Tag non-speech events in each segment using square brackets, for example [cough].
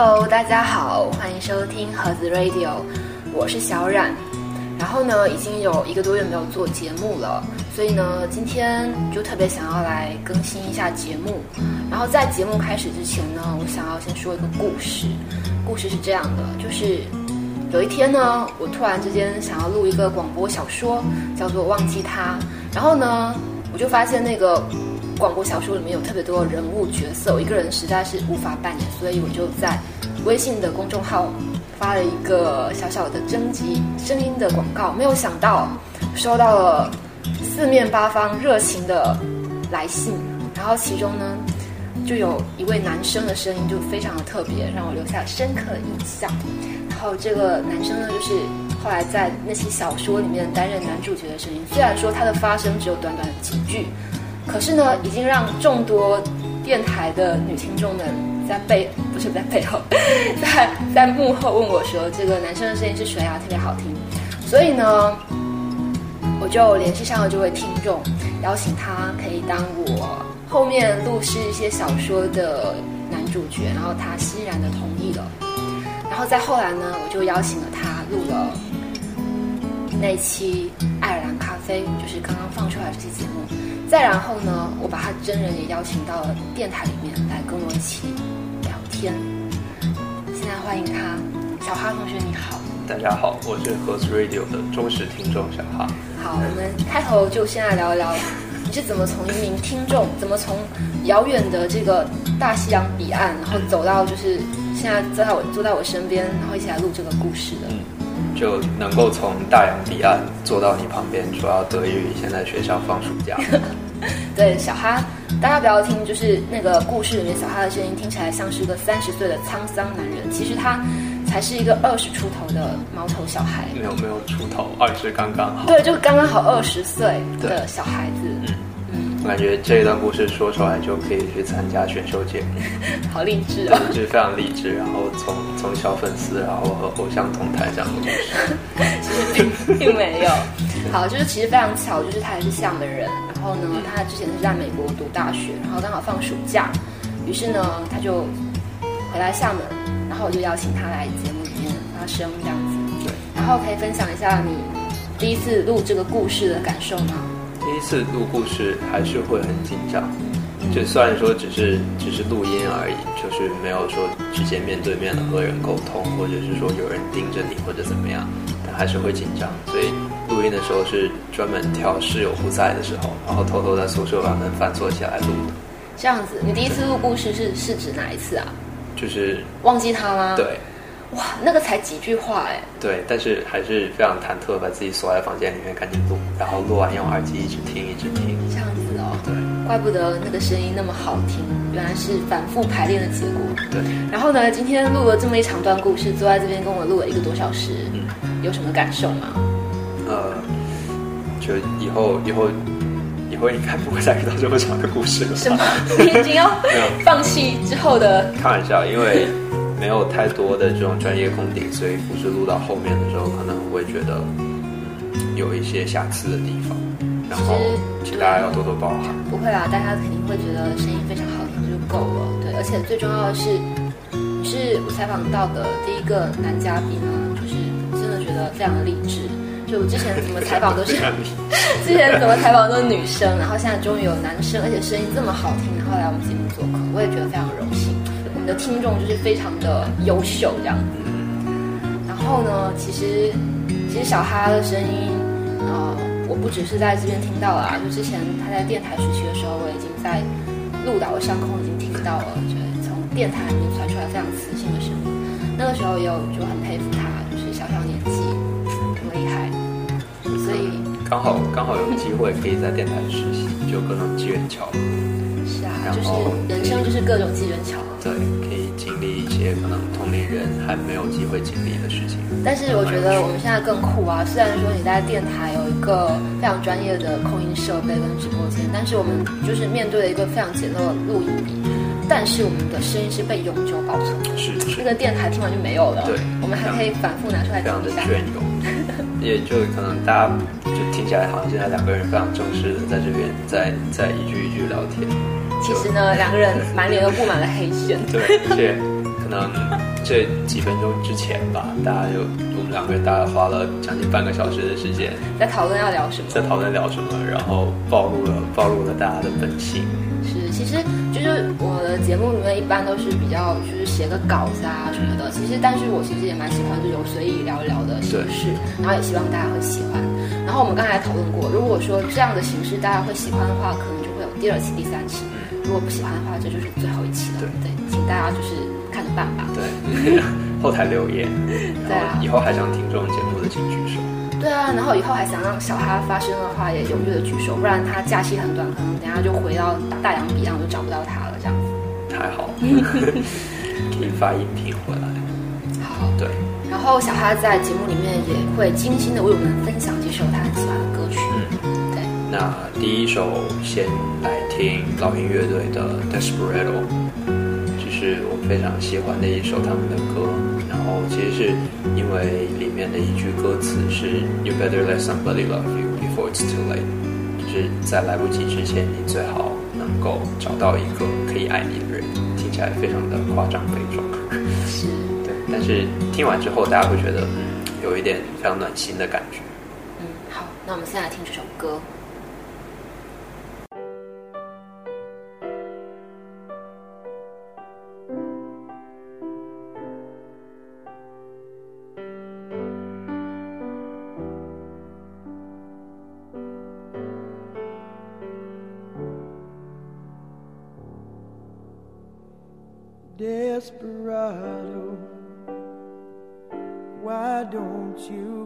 Hello，大家好，欢迎收听盒子 Radio，我是小冉。然后呢，已经有一个多月没有做节目了，所以呢，今天就特别想要来更新一下节目。然后在节目开始之前呢，我想要先说一个故事。故事是这样的，就是有一天呢，我突然之间想要录一个广播小说，叫做《忘记他》。然后呢，我就发现那个广播小说里面有特别多人物角色，我一个人实在是无法扮演，所以我就在微信的公众号发了一个小小的征集声音的广告。没有想到收到了四面八方热情的来信，然后其中呢，就有一位男生的声音就非常的特别，让我留下深刻的印象。然后这个男生呢，就是后来在那些小说里面担任男主角的声音。虽然说他的发声只有短短几句，可是呢，已经让众多电台的女听众们在背不是在背后，在在幕后问我说，这个男生的声音是谁啊？特别好听。所以呢，我就联系上了这位听众，邀请他可以当我后面录制一些小说的男主角，然后他欣然的同意了。然后再后来呢，我就邀请了他录了那期《爱尔兰咖啡》，就是刚刚放出来这期节目。再然后呢，我把他真人也邀请到了电台里面来跟我一起聊天。现在欢迎他，小哈同学你好。大家好，我是盒子 Radio 的忠实听众小哈。好，我们开头就先来聊一聊，你是怎么从一名听众，怎么从遥远的这个大西洋彼岸，然后走到就是现在坐在我坐在我身边，然后一起来录这个故事的。就能够从大洋彼岸坐到你旁边，主要得益于现在学校放暑假。[laughs] 对，小哈，大家不要听，就是那个故事里面小哈的声音听起来像是个三十岁的沧桑男人，其实他才是一个二十出头的毛头小孩。没有没有出头，二十刚刚好。对，就刚刚好二十岁的小孩子。嗯嗯，我感觉这一段故事说出来就可以去参加选秀节目，[laughs] 好励志啊！就是非常励志，然后从从小粉丝，然后和偶像同台这样的故事。其 [laughs] 实并并没有。好，就是其实非常巧，就是他也是厦门人，然后呢，他之前是在美国读大学，然后刚好放暑假，于是呢，他就回来厦门，然后我就邀请他来节目里面发声这样子。对。然后可以分享一下你第一次录这个故事的感受吗？第一次录故事还是会很紧张，就虽然说只是只是录音而已，就是没有说直接面对面的和人沟通，或者是说有人盯着你或者怎么样，但还是会紧张。所以录音的时候是专门挑室友不在的时候，然后偷偷在宿舍把门反锁起来录的。这样子，你第一次录故事是是指哪一次啊？就是忘记他吗？对，哇，那个才几句话哎。对，但是还是非常忐忑，把自己锁在房间里面赶紧录，然后录完用耳机一直听一直听。这样子哦，对，怪不得那个声音那么好听，原来是反复排练的结果。对，然后呢，今天录了这么一长段故事，坐在这边跟我录了一个多小时，嗯，有什么感受吗？呃，就以后以后以后应该不会再遇到这么长的故事了。什么？你已经要 [laughs] 放弃之后的？开玩笑，因为没有太多的这种专业功底，所以不是录到后面的时候，可能会觉得嗯有一些瑕疵的地方，然后请大家要多多包涵。不会啦，大家肯定会觉得声音非常好听就够了。对，而且最重要的是，是我采访到的第一个男嘉宾呢，就是真的觉得非常的励志。就我之前怎么采访都是，[laughs] 之前怎么采访都是女生，然后现在终于有男生，而且声音这么好听，然后来我们节目做客，我也觉得非常荣幸。的听众就是非常的优秀这样子。然后呢，其实其实小哈的声音，呃，我不只是在这边听到啊，就之前他在电台时期的时候，我已经在鹿岛的上空已经听到了，就是从电台里面传出来非常磁性的声音。那个时候也有就很佩服他，就是小小年纪这么厉害，所以刚好刚好有机会可以在电台实习，就各种机缘巧合，是啊，就是人生就是各种机缘巧合。对，可以经历一些可能同龄人还没有机会经历的事情。但是我觉得我们现在更酷啊！虽然说你在电台有一个非常专业的控音设备跟直播间，但是我们就是面对了一个非常简陋的录音笔，但是我们的声音是被永久保存的。是是那个电台听完就没有了，对我们还可以反复拿出来非常的听一下。隽永，[laughs] 也就可能大家就听起来好像现在两个人非常正式的在这边在在一句一句聊天，其实呢，两个人满脸都布满了黑线。对，而且可能这几分钟之前吧，大家就我们两个人大概花了将近半个小时的时间，在讨论要聊什么，在讨论聊什么，然后暴露了暴露了大家的本性。是，其实就是我的节目里面一般都是比较就是写个稿子啊什么的，其实但是我其实也蛮喜欢这种随意聊一聊的形式，然后也希望大家会喜欢。然后我们刚才讨论过，如果说这样的形式大家会喜欢的话，可能就会有第二期、第三期。如果不喜欢的话，这就是最后一期了。对，请大家就是看着办吧。对，[laughs] 后台留言。[laughs] 对啊，以后还想听这种节目的请举手。对啊，然后以后还想让小哈发声的话，也踊跃的举手，不然他假期很短，可能等下就回到大洋彼岸，就找不到他了，这样子。太好，可以发音频回来。好，对。然后小哈在节目里面也会精心的为我们分享几首他很喜欢的歌曲。嗯，对。那第一首先来听老鹰乐队的《Desperado》，这是我非常喜欢的一首他们的歌。然后其实是因为里面的一句歌词是 “You better let somebody love you before it's too late”，就是在来不及之前，你最好能够找到一个可以爱你的人。听起来非常的夸张悲壮，是对。但是听完之后，大家会觉得嗯，有一点非常暖心的感觉。嗯，好，那我们现在听这首歌。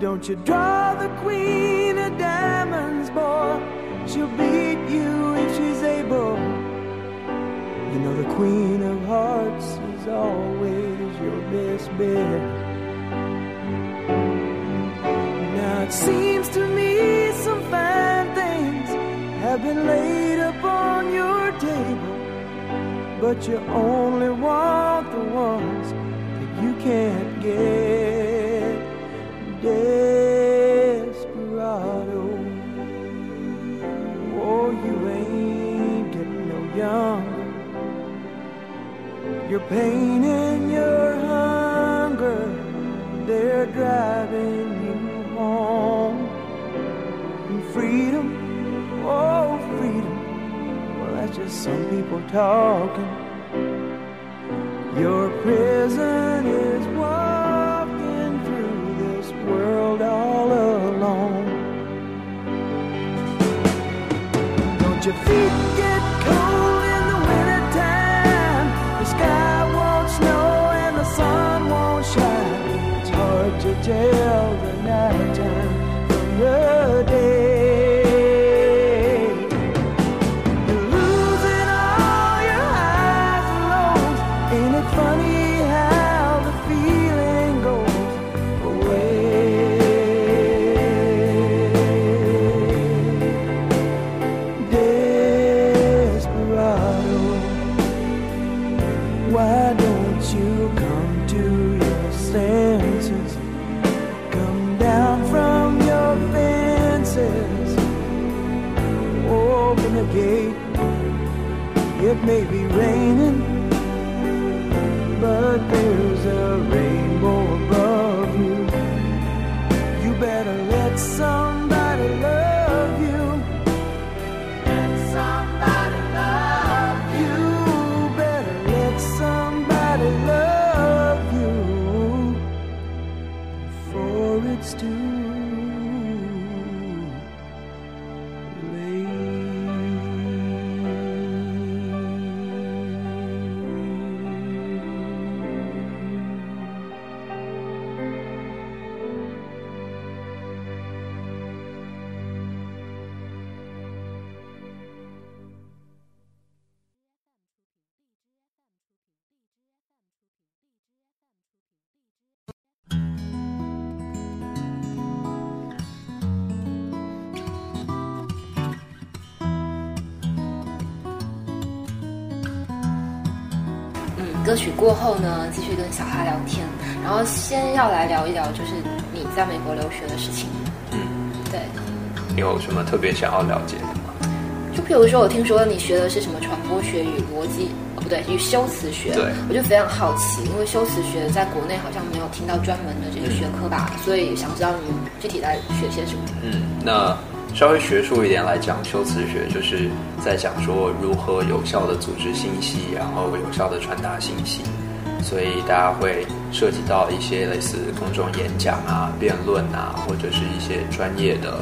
Don't you draw the queen of diamonds, boy? She'll beat you if she's able. You know the queen of hearts is always your best bet. Now it seems to me some fine things have been laid upon your table but you only want the ones that you can't get. Desperado. Oh, you ain't getting no younger. Your pain and your hunger, they're driving you home. And freedom, oh, freedom Well, that's just some people talking. Your prison is your feet get cold in the wintertime? The sky won't snow and the sun won't shine. It's hard to tell 过后呢，继续跟小哈聊天。然后先要来聊一聊，就是你在美国留学的事情。嗯，对，你有什么特别想要了解的吗？就比如说，我听说你学的是什么传播学与逻辑，哦不对，与修辞学。对我就非常好奇，因为修辞学在国内好像没有听到专门的这个学科吧，所以想知道你具体在学些什么。嗯，那稍微学术一点来讲，修辞学就是在讲说如何有效的组织信息，然后有效的传达信息。所以大家会涉及到一些类似公众演讲啊、辩论啊，或者是一些专业的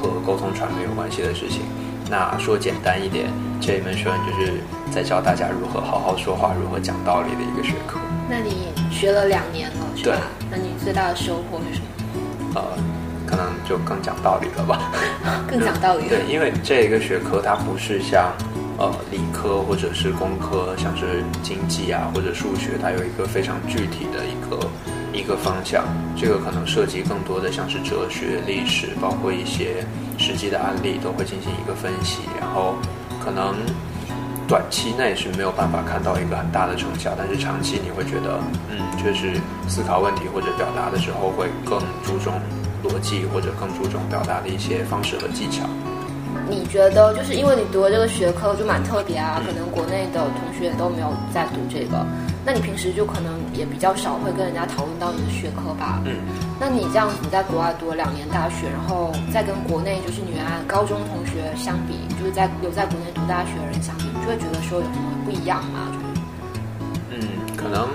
和沟通传媒有关系的事情。那说简单一点，这一门学问就是在教大家如何好好说话、如何讲道理的一个学科。那你学了两年了，是吧对？那你最大的收获是什么？呃，可能就更讲道理了吧。[laughs] [laughs] 更讲道理了。对，因为这一个学科它不是像呃理科或者是工科，像是经济啊或者数学，它有一个非常具体的一个一个方向。这个可能涉及更多的像是哲学、历史，包括一些实际的案例都会进行一个分析，然后可能。短期内是没有办法看到一个很大的成效，但是长期你会觉得，嗯，确实思考问题或者表达的时候会更注重逻辑，或者更注重表达的一些方式和技巧。你觉得就是因为你读了这个学科就蛮特别啊，可能国内的同学都没有在读这个，那你平时就可能也比较少会跟人家讨论到你的学科吧？嗯，那你这样子在国外读了两年大学，然后再跟国内就是你原来高中同学相比，就是在有在国内读大学的人相比，你就会觉得说有什么不一样吗？就是嗯，可能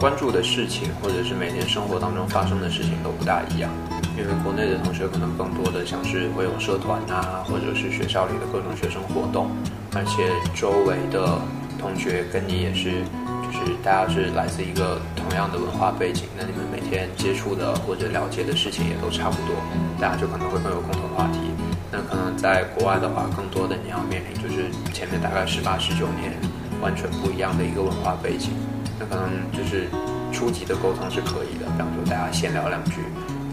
关注的事情或者是每天生活当中发生的事情都不大一样，因为国内的同学可能更多的像是会有社团啊，或者是学校里的各种学生活动，而且周围的同学跟你也是，就是大家是来自一个同样的文化背景，那你们每天接触的或者了解的事情也都差不多，大家就可能会更有共同话题。那可能在国外的话，更多的你要面临就是前面大概十八、十九年完全不一样的一个文化背景。那可能就是初级的沟通是可以的，比方说大家闲聊两句，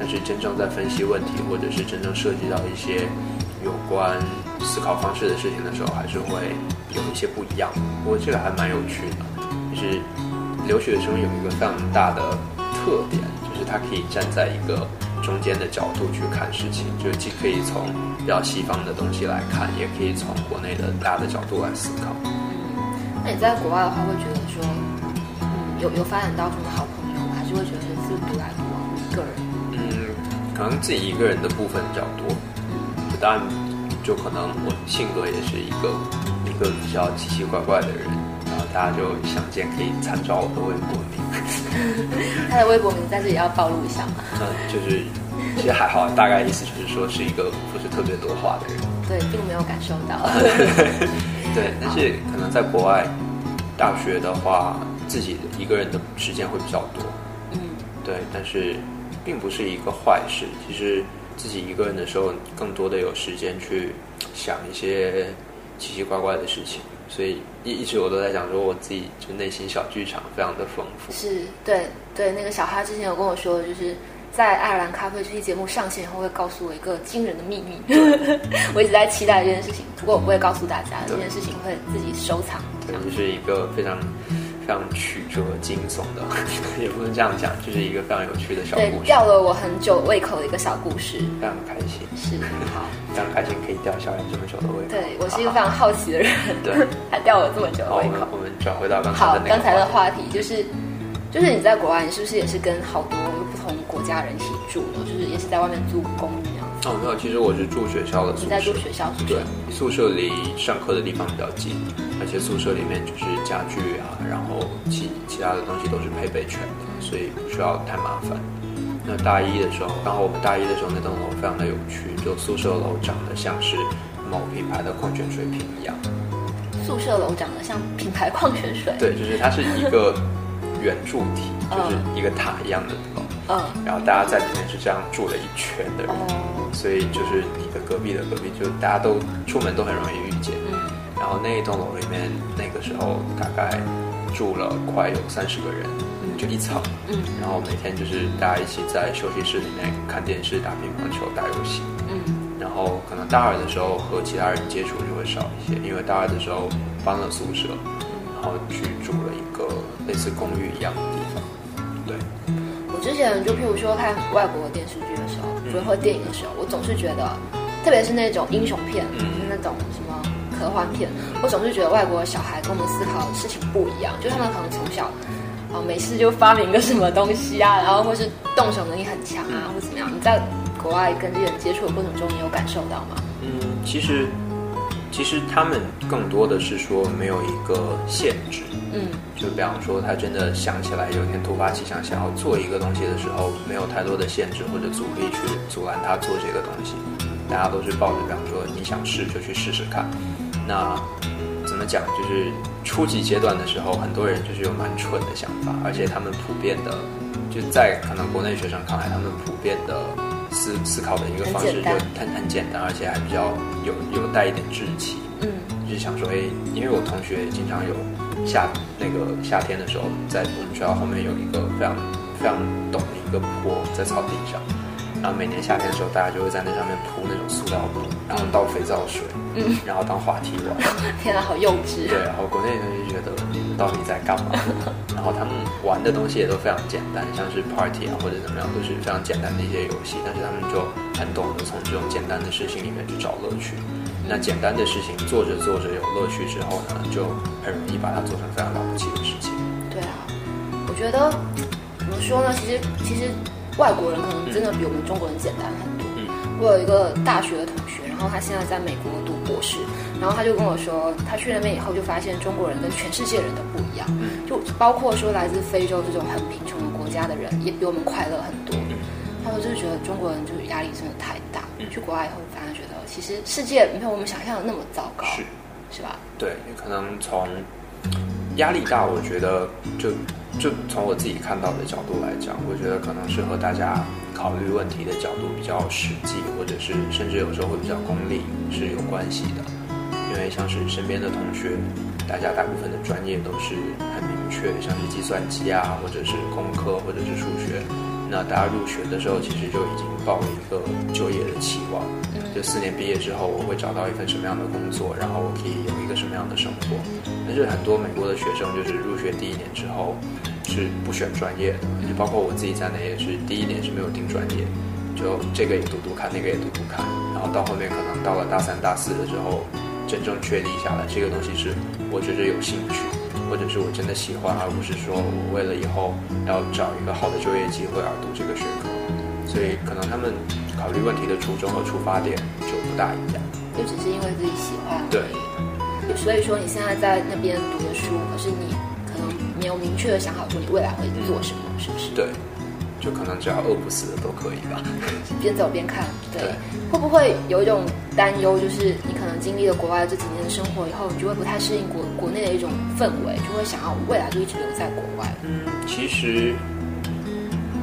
但是真正在分析问题，或者是真正涉及到一些有关思考方式的事情的时候，还是会有一些不一样。不过这个还蛮有趣的，就是留学生有一个非常大的特点，就是他可以站在一个中间的角度去看事情，就是既可以从比较西方的东西来看，也可以从国内的大的角度来思考。那你在国外的话，会觉得说，有有发展到什么好朋友？还是会觉得可能自己一个人的部分比较多。就当然，就可能我性格也是一个一个比较奇奇怪怪的人，然后大家就想见可以参照我的微博名。[laughs] 他的微博名在这里要暴露一下吗？嗯，就是其实还好，大概意思就是说是一个不是特别多话的人。对，并没有感受到。[laughs] 对，[laughs] 但是可能在国外大学的话，自己一个人的时间会比较多。嗯，对，但是并不是一个坏事。其实自己一个人的时候，更多的有时间去想一些奇奇怪怪的事情。所以一一直我都在讲说，我自己就内心小剧场非常的丰富。是对对，那个小哈之前有跟我说，就是在爱尔兰咖啡这期节目上线以后，会告诉我一个惊人的秘密。[laughs] 我一直在期待这件事情，不过我不会告诉大家，这件事情会自己收藏。对，就是一个非常非常曲折惊悚的，[laughs] 也不能这样讲，就是一个非常有趣的小故，事，吊了我很久胃口的一个小故事。非常开心，是好，[laughs] 非常开心可以吊小人这么久的胃口。对我是一个非常好奇的人，对，[laughs] 还吊了这么久的好，我胃口。们我们转回到刚才刚才的话话题就是，就是你在国外，你是不是也是跟好多不同国家人一起住呢？就是也是在外面租公寓。哦，没有，其实我是住学校的宿舍你在住。学校宿舍对？，宿舍离上课的地方比较近，而且宿舍里面就是家具啊，然后其其他的东西都是配备全的，所以不需要太麻烦。那大一的时候，刚好我们大一的时候那栋楼非常的有趣，就宿舍楼长得像是某品牌的矿泉水瓶一样。宿舍楼长得像品牌矿泉水。对，就是它是一个 [laughs] 圆柱体，就是一个塔一样的楼，嗯，然后大家在里面是这样住了一圈的人，哦，所以就是你的隔壁的隔壁，就大家都出门都很容易遇见。嗯，然后那一栋楼里面，那个时候大概住了快有三十个人，就一层。嗯，然后每天就是大家一起在休息室里面看电视、打乒乓球、打游戏。嗯，然后可能大二的时候和其他人接触就会少一些，因为大二的时候搬了宿舍，然然后去住了一个类似公寓一样的地方。对，我之前就譬如说看外国电视剧的时候，或电影的时候，我总是觉得，特别是那种英雄片，嗯那种什么科幻片，我总是觉得外国小孩跟我们思考的事情不一样，就他们可能从小。哦，没事就发明个什么东西啊，然后或是动手能力很强啊，或怎么样？你在国外跟这些人接触的过程中，你有感受到吗？嗯，其实其实他们更多的是说没有一个限制，嗯就比方说他真的想起来有一天突发奇想想要做一个东西的时候，没有太多的限制或者阻力去阻拦他做这个东西，大家都是抱着比方说你想试就去试试看。那怎么讲？就是初级阶段的时候，很多人就是有蛮蠢的想法，而且他们普遍的，就在可能国内学生看来，他们普遍的思思考的一个方式就很很很简单，而且还比较有有带一点志气。嗯。就是想说，哎，因为我同学经常有夏那个夏天的时候，在我们学校后面有一个非常非常陡的一个坡在草地上，然后每年夏天的时候，大家就会在那上面铺那种塑料布，然后倒肥皂水，嗯，然后当滑梯玩。[laughs] 天啊，好幼稚。对，然后国内人就觉得你们到底在干嘛？[laughs] 然后他们玩的东西也都非常简单，像是 party 啊或者怎么样，都是非常简单的一些游戏，但是他们就很懂得从这种简单的事情里面去找乐趣。那简单的事情做着做着有乐趣之后呢，就很容易把它做成非常了不起的事情。对啊，我觉得怎么说呢？其实其实外国人可能真的比我们中国人简单很多。嗯我有一个大学的同学，然后他现在在美国读博士，然后他就跟我说，他去那边以后就发现中国人跟全世界人都不一样，嗯就包括说来自非洲这种很贫穷的国家的人，也比我们快乐很多。他说就是觉得中国人就是压力真的太大，嗯去国外以后反而觉得其实世界没有我们想象的那么糟糕，是。是吧？对，可能从压力大，我觉得就就从我自己看到的角度来讲，我觉得可能是和大家考虑问题的角度比较实际，或者是甚至有时候会比较功利是有关系的。因为像是身边的同学，大家大部分的专业都是很明确，像是计算机啊，或者是工科，或者是数学。那大家入学的时候，其实就已经抱了一个就业的期望，就四年毕业之后，我会找到一份什么样的工作，然后我可以有一个什么样的生活。但是很多美国的学生就是入学第一年之后是不选专业的，就包括我自己在内也是第一年是没有定专业，就这个也读读看，那个也读读看，然后到后面可能到了大三、大四的时候，真正确立下来这个东西是我觉得有兴趣。或者是我真的喜欢，而不是说我为了以后要找一个好的就业机会而读这个学科。所以可能他们考虑问题的初衷和出发点就不大一样。就只是因为自己喜欢。对。所以说你现在在那边读的书，可是你可能没有明确的想好说你未来会做什么，是不是？对。就可能只要饿不死的都可以吧。边走边看，对。对会不会有一种担忧，就是你可能经历了国外这几年的生活以后，你就会不太适应国国内的一种氛围，就会想要未来就一直留在国外。嗯，其实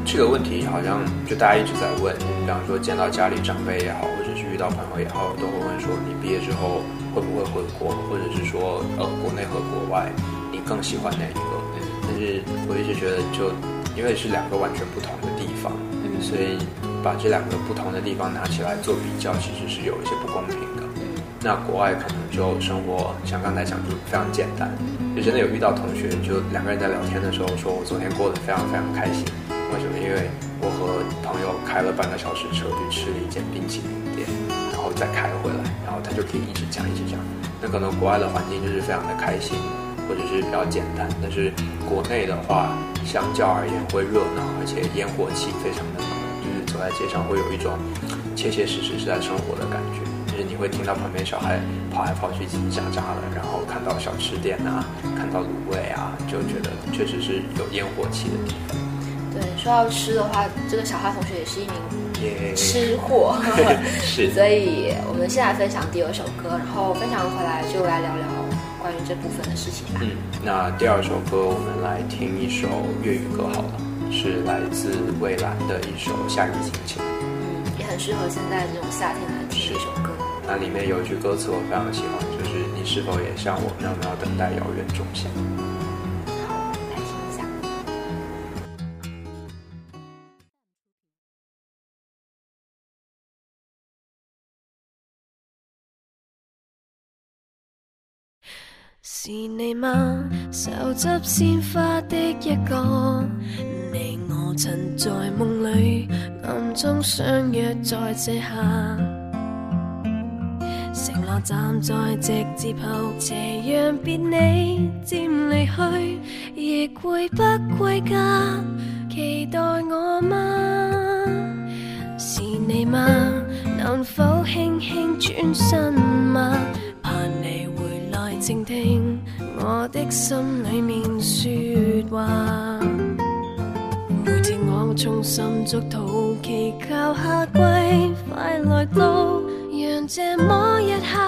这个问题好像就大家一直在问，比方说见到家里长辈也好，或者是遇到朋友也好，都会问说你毕业之后会不会回国，或者是说呃国内和国外你更喜欢哪一个？但是我一直觉得就因为是两个完全不同的地方，嗯所以把这两个不同的地方拿起来做比较，其实是有一些不公平的。那国外可能就生活像刚才讲就非常简单，就真的有遇到同学，就两个人在聊天的时候说，我昨天过得非常非常开心。为什么？因为我和朋友开了半个小时车去吃了一间冰淇淋店，然后再开回来，然后他就可以一直讲一直讲。那可能国外的环境就是非常的开心，或者是比较简单，但是国内的话，相较而言会热闹，而且烟火气非常的浓，就是走在街上会有一种切切实实是在生活的感觉。就是你会听到旁边小孩跑来跑去叽叽喳喳的，然后看到小吃店啊，看到卤味啊，就觉得确实是有烟火气的地方。对，说到吃的话，这个小花同学也是一名、吃货，[laughs] 是 [laughs] 所以我们现在分享第二首歌，然后分享回来就来聊聊这部分的事情吧。嗯，那第二首歌我们来听一首粤语歌好了，是来自蔚蓝的一首《夏日心情》。嗯，也很适合现在这种夏天来听一首歌。那里面有一句歌词我非常喜欢，就是“你是否也像我渺渺等待遥远仲夏”。是你嗎？手執鮮花的一個，你我曾在夢裏暗中相約在這下，承诺站在直接後斜讓別你漸離去，亦會不歸家，期待我嗎？是你嗎？能否輕輕轉身嗎？盼你回來靜聽我的心裏面說話。每天我衷心祝祷，祈求夏季快来到，讓這麼一刻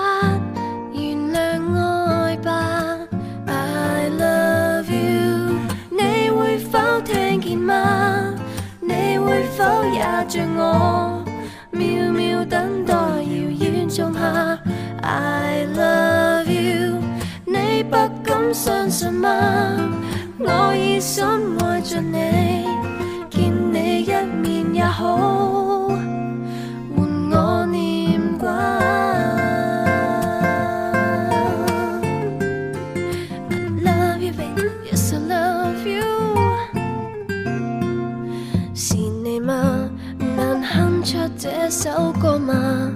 原諒愛吧。I love you，你會否聽見嗎？你會否也像我，相信嗎？我已深愛着你，見你一面也好，換我念掛。I love you, baby, yes I love you。是你嗎？能哼出這首歌嗎？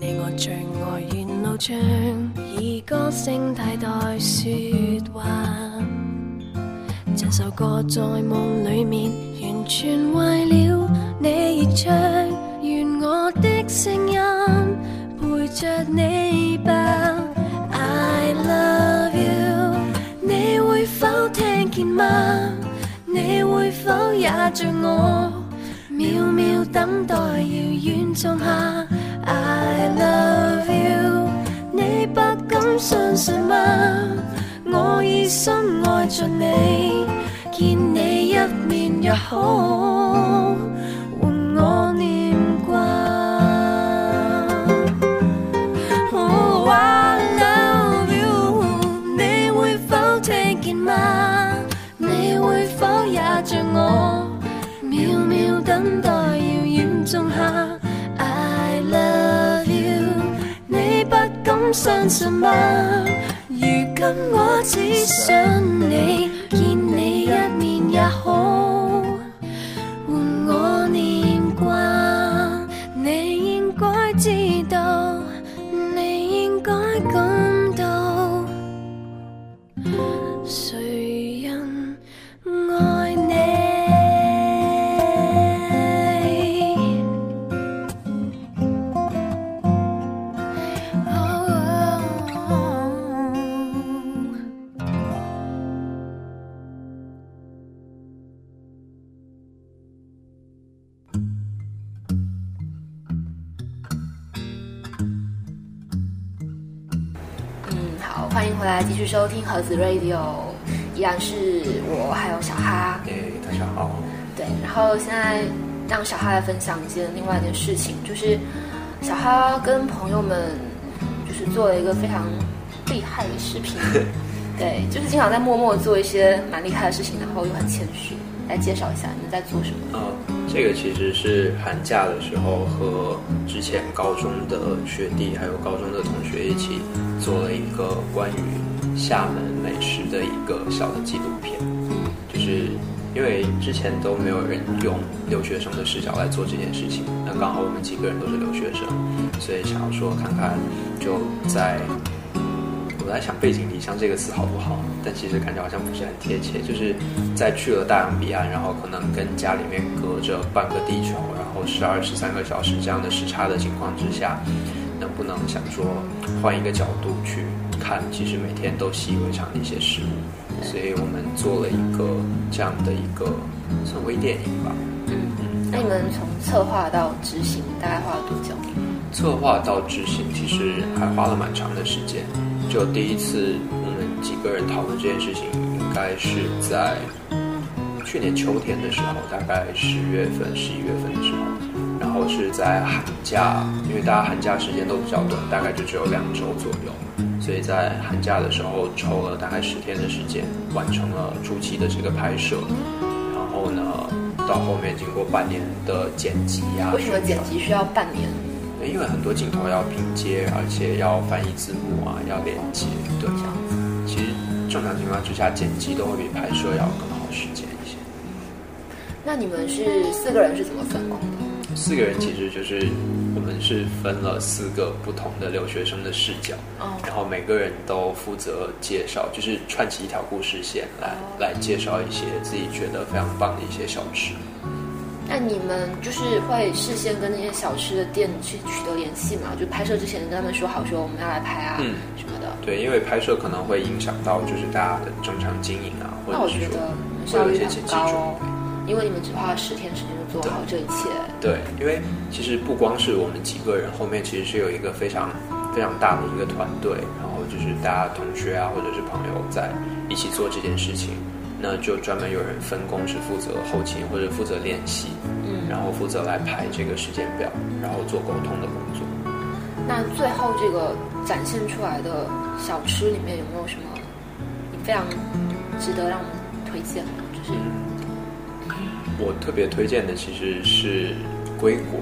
你我最愛沿路唱，歌聲替代說話。這首歌在夢裏面完全為了你而唱，願我的聲音陪着你吧。I love you，你會否聽見嗎？你會否也像我，渺渺等待遙遠種下？I love you，你不敢相信吗？我已深爱着你，见你一面也好，相信吗？如今我只想你，见你一面也好，回来，继续收听盒子 Radio，依然是我还有小哈。哎，大家好。对，然后现在让小哈来分享一件另外一件事情，就是小哈跟朋友们就是做了一个非常厉害的视频，[laughs] 对，就是经常在默默做一些蛮厉害的事情，然后又很谦虚。来介绍一下你们在做什么？呃，这个其实是寒假的时候和之前高中的学弟还有高中的同学一起做了一个关于厦门美食的一个小的纪录片，就是因为之前都没有人用留学生的视角来做这件事情，那刚好我们几个人都是留学生，所以想要说看看就在。我在想“背井离乡”这个词好不好？但其实感觉好像不是很贴切。就是在去了大洋彼岸，然后可能跟家里面隔着半个地球，然后十二十三个小时这样的时差的情况之下，能不能想说换一个角度去看，其实每天都习以为常的一些事物。所以我们做了一个这样的一个算微电影吧。嗯嗯。那你们从策划到执行大概花了多久？策划到执行其实还花了蛮长的时间。就第一次我们几个人讨论这件事情，应该是在去年秋天的时候，大概十月份、十一月份的时候，然后是在寒假，因为大家寒假时间都比较短，大概就只有两周左右，所以在寒假的时候抽了大概十天的时间，完成了初期的这个拍摄，然后呢，到后面经过半年的剪辑呀、为什么剪辑需要半年？因为很多镜头要拼接，而且要翻译字幕啊，要连接，对，这样子。其实正常情况之下，剪辑都会比拍摄要更好时间一些。那你们是四个人是怎么分工的？四个人其实就是我们是分了四个不同的留学生的视角，哦然后每个人都负责介绍，就是串起一条故事线来、来介绍一些自己觉得非常棒的一些小吃。那你们就是会事先跟那些小吃的店去取得联系嘛？就拍摄之前跟他们说好，说我们要来拍啊、嗯什么的。对，因为拍摄可能会影响到就是大家的正常经营啊，或者是说会有一些前期准备。，因为你们只花了十天时间就做好这一切。对，因为其实不光是我们几个人，后面其实是有一个非常非常大的一个团队，然后就是大家同学啊或者是朋友在一起做这件事情，那就专门有人分工是负责后勤或者负责练习，嗯，然后负责来排这个时间表，然后做沟通的工作。那最后这个展现出来的小吃里面有没有什么你非常值得让我们推荐的？就是我特别推荐的其实是龟果，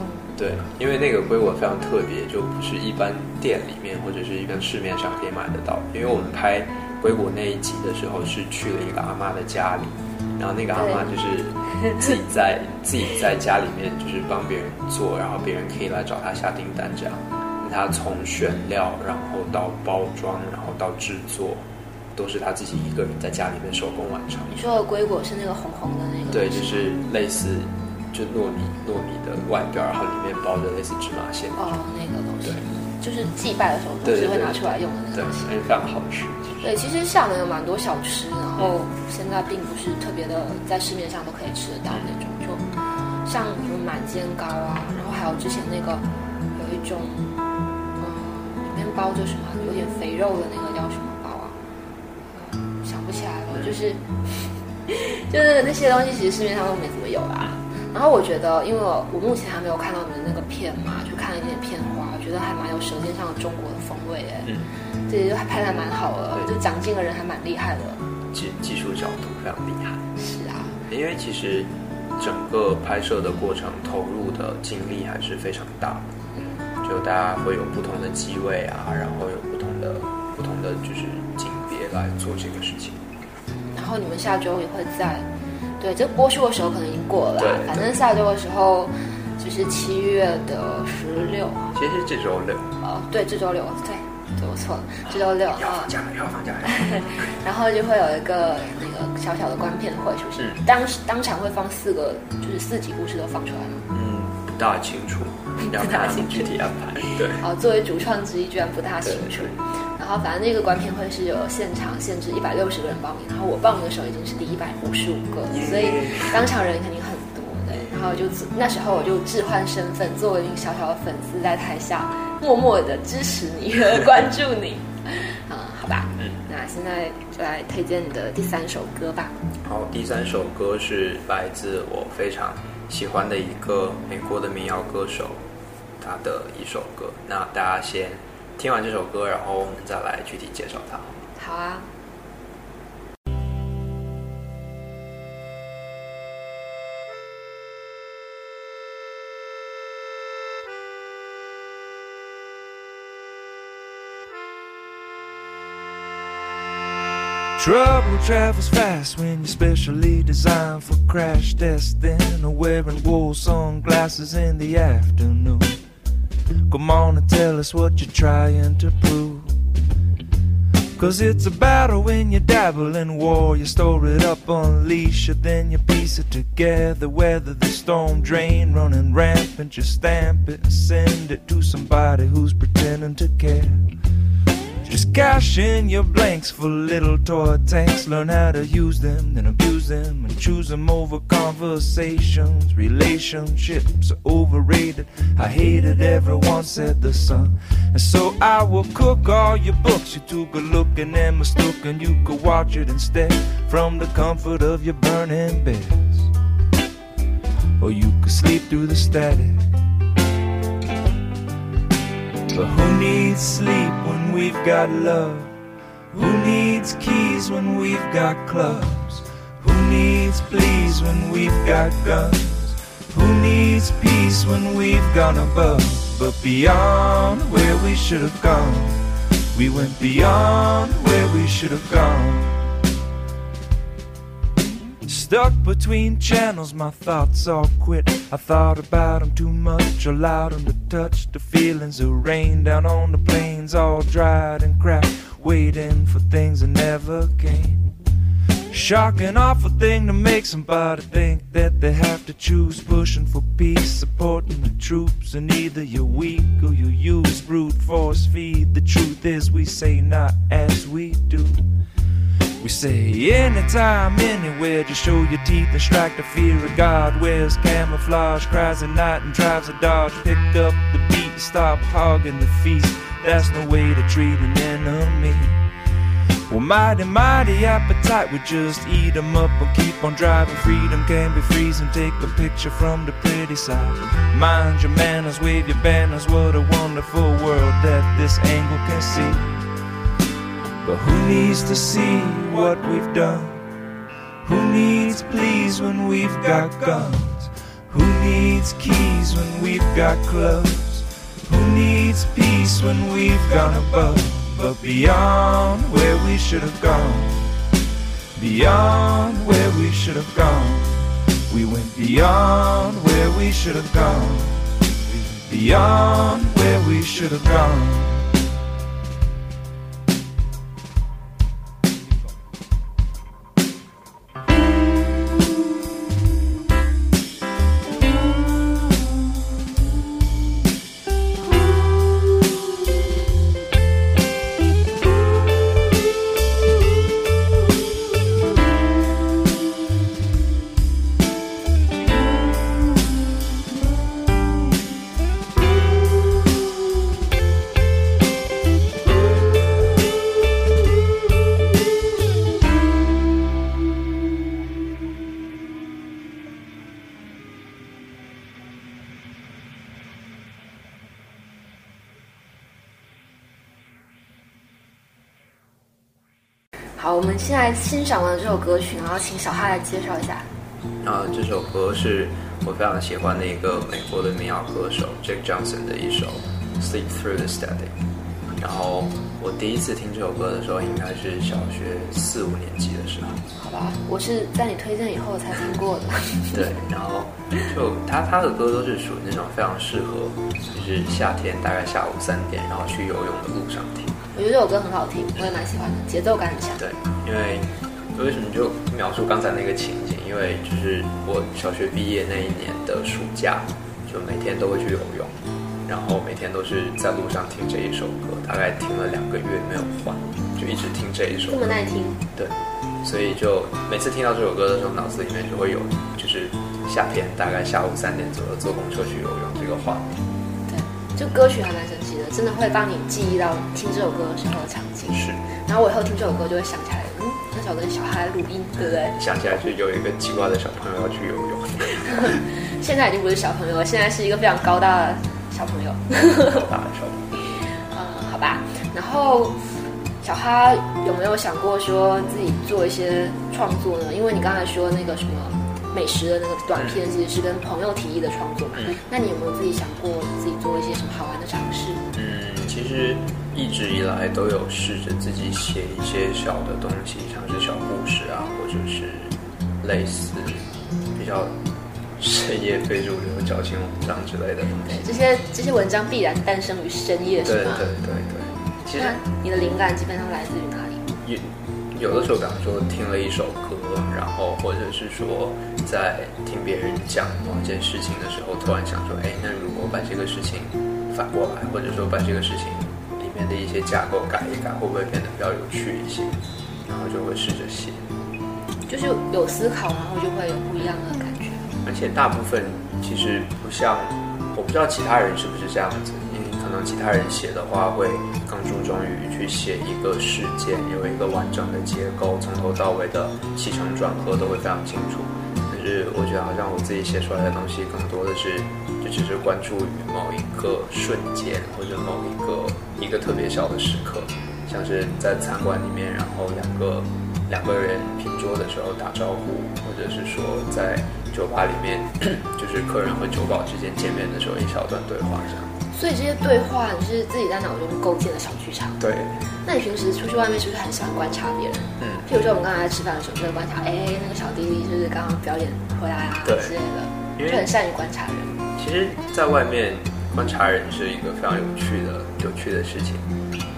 嗯，对，因为那个龟果非常特别，就不是一般店里面或者是一般市面上可以买得到。因为我们拍龟果那一集的时候是去了一个阿妈的家里，然后那个阿妈就是 [laughs] 自己在自己在家里面就是帮别人做，然后别人可以来找他下订单这样。他从选料，然后到包装，然后到制作，都是他自己一个人在家里面手工完成。你说的龟果是那个红红的那个？对，就是类似就糯米糯米的外表，然后里面包着类似芝麻馅，哦，那个东西对，就是祭拜的时候对对对总是会拿出来用的那对，个东西。而且非常好吃。对，其实厦门有蛮多小吃，然后现在并不是特别的在市面上都可以吃得到那种，就像什么满煎糕啊，然后还有之前那个有一种，嗯，里面包着什么有点肥肉的那个叫什么想不起来了，就是 [laughs] 就是那些东西其实市面上都没怎么有啦。然后我觉得，因为我我目前还没有看到你们那个片嘛，就看了一点片花，我觉得还蛮有舌尖上的中国的风味哎。嗯，这就还拍的还蛮好的，就长进的人还蛮厉害的。技技术角度非常厉害，是啊，因为其实整个拍摄的过程投入的精力还是非常大的，就大家会有不同的机位啊，然后有不同的不同的就是来做这个事情。然后你们下周也会在，对，这播出的时候可能已经过了啦对，反正下周的时候就是七月的十六，其实是这周六哦，对，这周六，对，对我错了，这周六啊要放，假了，要放假了。[laughs] 然后就会有一个那个小小的观片会，是不是？嗯当当场会放四个，就是四集故事都放出来吗？嗯，不大清楚，[laughs] 要看他们具体安排。对，哦，作为主创之一，居然不大清楚。然后反正那个观片会是有现场限制一百六十个人报名，然后我报名的时候已经是第一百五十五个，所以当场人肯定很多对。然后就那时候我就置换身份，作为一个小小的粉丝，在台下默默的支持你和关注你。嗯，好吧，嗯那现在就来推荐你的第三首歌吧。好，第三首歌是来自我非常喜欢的一个美国的民谣歌手，他的一首歌。那大家先听完这首歌，然后我们再来具体介绍它。好啊。 Trouble travels fast when you're specially designed for crash testing or wearing wool sunglasses in the afternoon. Come on and tell us what you're trying to prove. Cause it's a battle when you dabble in war. You store it up, unleash it, then you piece it together. Weather the storm drain, running rampant. You stamp it and send it to somebody who's pretending to care. Just cash in your blanks for little toy tanks. Learn how to use them, then abuse them, and choose them over conversations. Relationships are overrated. I hated everyone said the sun. And so I will cook all your books. You took a looking and mistaken. You could watch it instead from the comfort of your burning beds. Or you could sleep through the static. But who needs sleep we've got love? Who needs keys when we've got clubs? Who needs pleas when we've got guns? Who needs peace when we've gone above? But beyond where we should have gone. We went beyond where we should have gone. Stuck between channels, my thoughts all quit. I thought about 'em too much, allowed 'em to touch the feelings that rain down on the plains, all dried and cracked, waiting for things that never came. Shocking, awful thing to make somebody think that they have to choose pushing for peace, supporting the troops, and either you're weak or you use brute force feed. The truth is, we say not as we do. We say anytime, anywhere, just show your teeth and strike the fear of God. Wears camouflage, cries at night and drives a dodge. Pick up the beat, stop hogging the feast. That's no way to treat an enemy. Well, mighty, mighty appetite would just eat 'em up and keep on driving. Freedom can be freezing. Take a picture from the pretty side. Mind your manners, wave your banners. What a wonderful world that this angle can see. But who needs to see what we've done? Who needs pleas when we've got guns? Who needs keys when we've got clubs? Who needs peace when we've gone above? But beyond where we should have gone, beyond where we should have gone, we went beyond where we should have gone, beyond where we should have gone. 歌曲，然后请小哈来介绍一下。啊，这首歌是我非常喜欢的一个美国的民谣歌手 Jack Johnson 的一首《Sleep Through the Static》。然后我第一次听这首歌的时候，应该是小学四五年级的时候。好吧，我是在你推荐以后才听过的。[laughs] 对，然后就他他的歌都是属于那种非常适合，就是夏天大概下午三点，然后去游泳的路上听。我觉得这首歌很好听，我也蛮喜欢的，节奏感很强。对，因为为什么就描述刚才那个情景？因为就是我小学毕业那一年的暑假，就每天都会去游泳，然后每天都是在路上听这一首歌，大概听了两个月没有换，就一直听这一首歌。这么耐听，对，所以就每次听到这首歌的时候，脑子里面就会有就是夏天大概下午三点左右坐公车去游泳这个画面。对，就歌曲还蛮神奇的，真的会帮你记忆到听这首歌的时候的场景。是，然后我以后听这首歌就会想起来，嗯，那首歌是小孩录音，对不对？想起来就有一个奇怪的小朋友要去游泳，[laughs] 现在已经不是小朋友了，现在是一个非常高大的小朋友。好大的小朋友。嗯，[laughs] 好吧。然后小哈有没有想过说自己做一些创作呢？因为你刚才说那个什么美食的那个短片，其实是跟朋友提议的创作嘛。嗯那你有没有自己想过自己做一些什么好玩的尝试？嗯，其实一直以来都有试着自己写一些小的东西，像是小故事啊，或者是类似比较深夜非主流矫情文章之类的东西。这些这些文章必然诞生于深夜，是吗？对对对对，其实你的灵感基本上来自于哪里？有有的时候，比方说听了一首歌，然后或者是说在听别人讲某件事情的时候，突然想说，哎，那如果把这个事情反过来，或者说把这个事情里面的一些架构改一改，会不会变得比较有趣一些？然后就会试着写。就是有思考，然后就会有不一样的感觉。而且大部分其实不像，我不知道其他人是不是这样子，因为可能其他人写的话会更注重于去写一个事件，有一个完整的结构，从头到尾的起承转合都会非常清楚。是我觉得好像我自己写出来的东西，更多的是就只是关注于某一个瞬间，或者某一个一个特别小的时刻，像是在餐馆里面，然后两个两个人拼桌的时候打招呼，或者是说在酒吧里面，[coughs] 就是客人和酒保之间见面的时候一小段对话这样。所以这些对话你是自己在脑中构建的小剧场。对，那你平时出去外面是不是很喜欢观察别人？嗯，譬如说我们刚才在吃饭的时候，就会观察，哎，那个小弟弟是不是刚刚表演回来啊对之类的，就很善于观察人。其实，在外面观察人是一个非常有趣的、有趣的事情。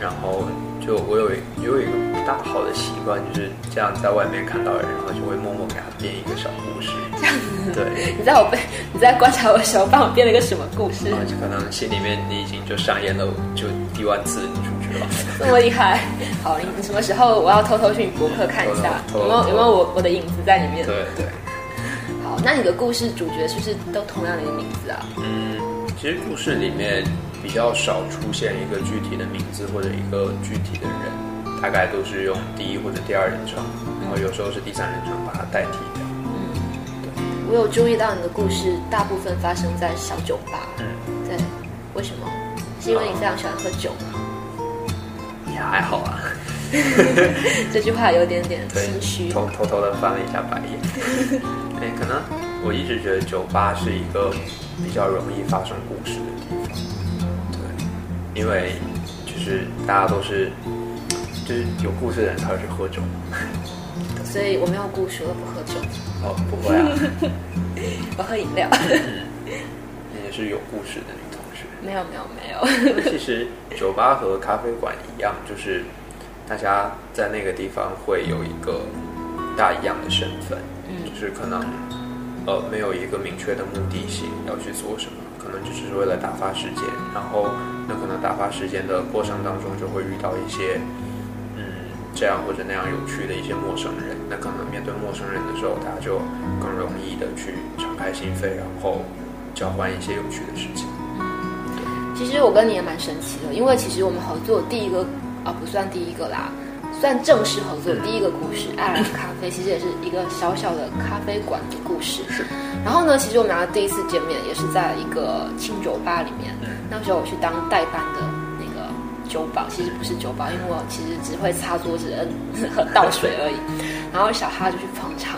然后，就我有有一个不大好的习惯，就是这样在外面看到人，然后就会默默给他编一个小故事。这样子，对，你在我背，你在观察我的时候，帮我编了一个什么故事啊？就可能心里面你已经就上演了就第万次你出去了。这么厉害！好，你你什么时候我要偷偷去你博客看一下，有没有有没有我我的影子在里面？对对，好，那你的故事主角是不是都同样的一个名字啊？嗯，其实故事里面比较少出现一个具体的名字或者一个具体的人，大概都是用第一或者第二人称，然后有时候是第三人称把它代替掉。我有注意到你的故事大部分发生在小酒吧。嗯，对，为什么？是因为你非常喜欢喝酒吗？也还好啊。[laughs] 这句话有点点对心，虚。偷偷偷的翻了一下白眼。[laughs] 哎，可能我一直觉得酒吧是一个比较容易发生故事的地方。对，因为就是大家都是，就是有故事的人才会去喝酒。[laughs] 所以我没有故事，我不喝酒，哦，不会啊，[laughs] 我喝饮料。你也是有故事的女同学。没有没有没有。其实酒吧和咖啡馆一样，就是大家在那个地方会有一个大一样的身份，嗯就是可能呃没有一个明确的目的性要去做什么，可能就是为了打发时间，然后那可能打发时间的过程当中就会遇到一些嗯这样或者那样有趣的一些陌生人，那可能面对陌生人的时候，大家就更容易的去敞开心扉，然后交换一些有趣的事情。其实我跟你也蛮神奇的，因为其实我们合作第一个啊不算第一个啦，算正式合作的第一个故事《爱尔兰咖啡》，其实也是一个小小的咖啡馆的故事。是。然后呢，其实我们俩第一次见面也是在一个清酒吧里面，嗯那时候我去当代班的那个酒保，其实不是酒保，因为我其实只会擦桌子、[laughs] 嗯和倒水而已。然后小哈就去捧场，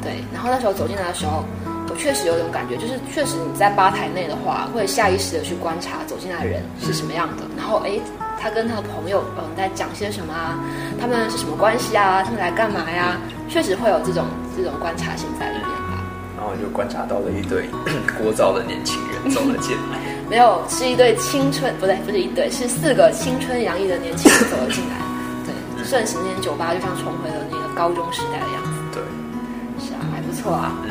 对。然后那时候走进来的时候，我确实有种感觉，就是确实你在吧台内的话，会下意识的去观察走进来的人是什么样的，然后诶，他跟他的朋友嗯在讲些什么啊，他们是什么关系啊，他们来干嘛呀？确实会有这种这种观察性在里面吧。然后就观察到了一对 [coughs] 聒噪的年轻人走了进来。[laughs] 没有，是一对青春，不对，不是一对，是四个青春洋溢的年轻人走了进来。[laughs] 对，瞬时间酒吧就像重回了那个高中时代的样子。对，是啊，还不错啊。嗯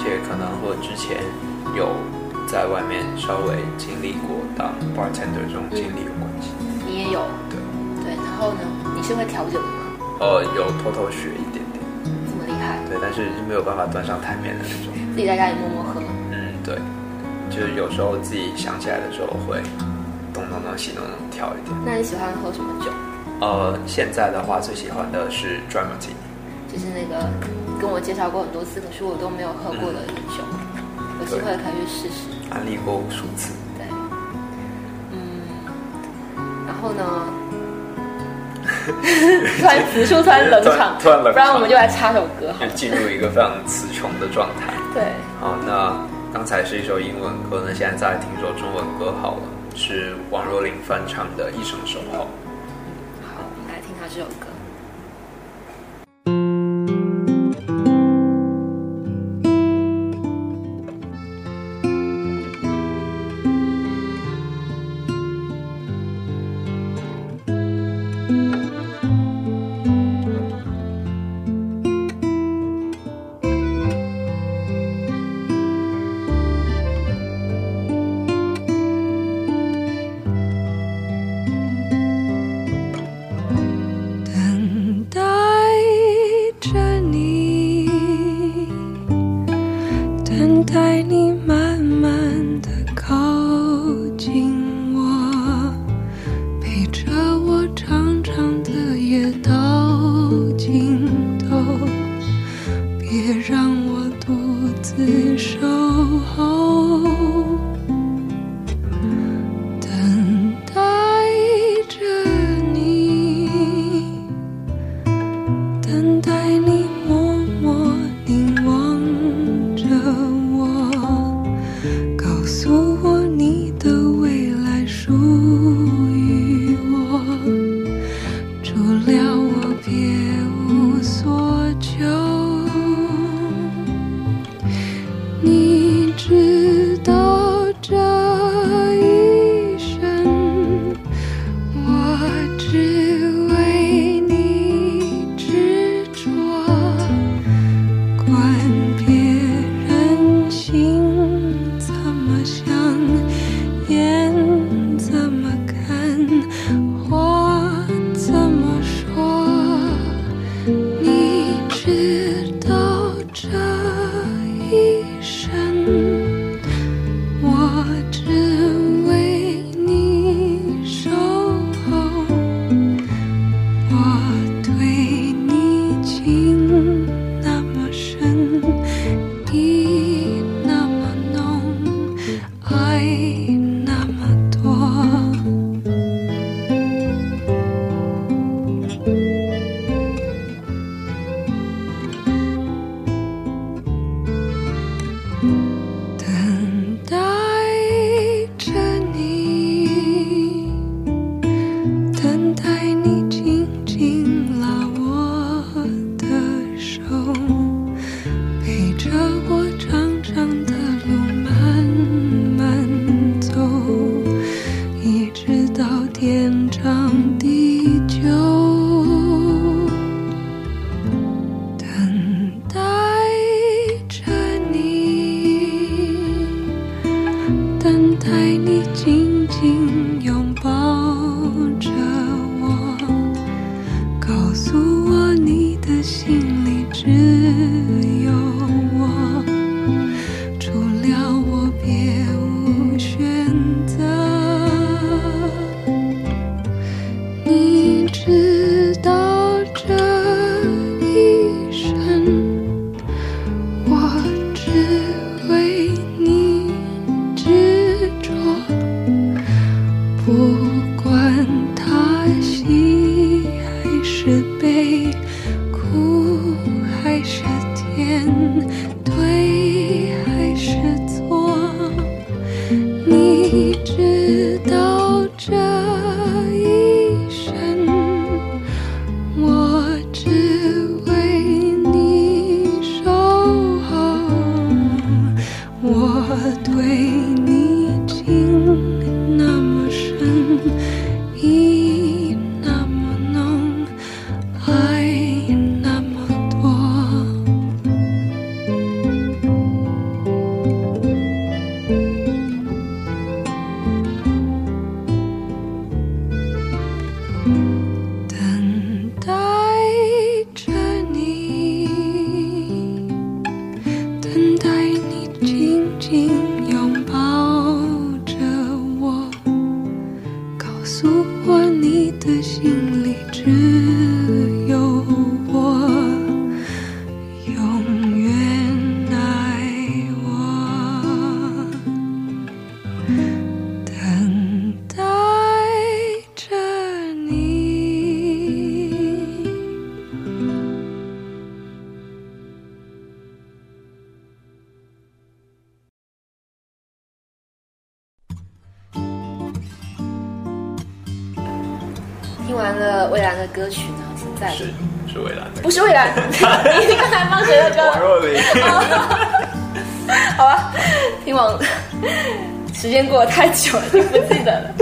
且可能和之前有在外面稍微经历过当 bartender 这种经历有关系。你也有对，对，然后呢，你是会调酒的吗？呃，有偷偷学一点点，这么厉害，对，但是就没有办法端上台面的那种。自己在家里默默喝。嗯，对，就是有时候自己想起来的时候会咚咚咚西东东跳一点。那你喜欢喝什么酒？呃，现在的话最喜欢的是 dry martini。就是那个跟我介绍过很多次，可是我都没有喝过的酒，有机会可以去试试。安利过无数次。对，嗯，然后呢？[laughs] 突然此处突然冷场，突然冷场不然我们就来插首歌好了。就进入一个非常词穷的状态。对，好，那刚才是一首英文歌，那现在再来听首中文歌好了，是王若琳翻唱的《一生守候》。好，我们来听他这首歌。过得太久了，就不记得了。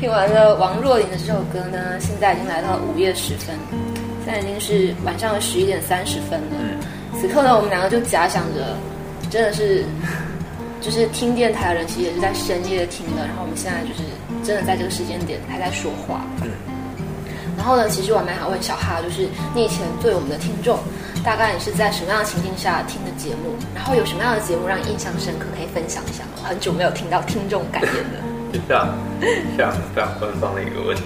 听完了王若琳的这首歌呢，现在已经来到了午夜时分，现在已经是晚上的十一点三十分了。此刻呢，我们两个就假想着，真的是，就是听电台的人其实也是在深夜听的，然后我们现在就是真的在这个时间点还在说话。嗯然后呢，其实我蛮想问小哈，就是你以前对我们的听众，大概你是在什么样的情境下听的节目？然后有什么样的节目让你印象深刻，可以分享一下吗？很久没有听到听众感言的。是非常非常非常官方的一个问题。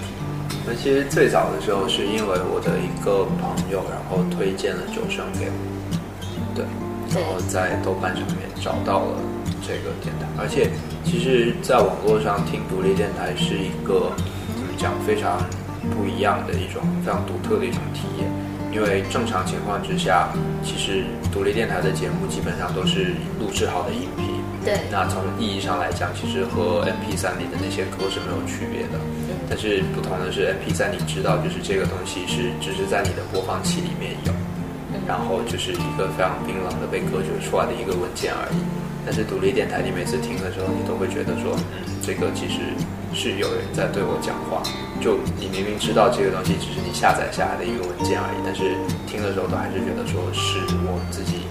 那其实最早的时候是因为我的一个朋友，然后推荐了九声给我，对，然后在豆瓣上面找到了这个电台，而且其实在网络上听独立电台是一个怎么讲非常不一样的一种非常独特的一种体验。因为正常情况之下，其实独立电台的节目基本上都是录制好的音频，对，那从意义上来讲，其实和 MP 3里的那些歌是没有区别的。但是不同的是，MP 3你知道，就是这个东西是只是在你的播放器里面有，然后就是一个非常冰冷的被隔绝出来的一个文件而已。但是独立电台，你每次听的时候，你都会觉得说，嗯，这个其实是有人在对我讲话。就你明明知道这个东西只是你下载下来的一个文件而已，但是听的时候都还是觉得说是我自己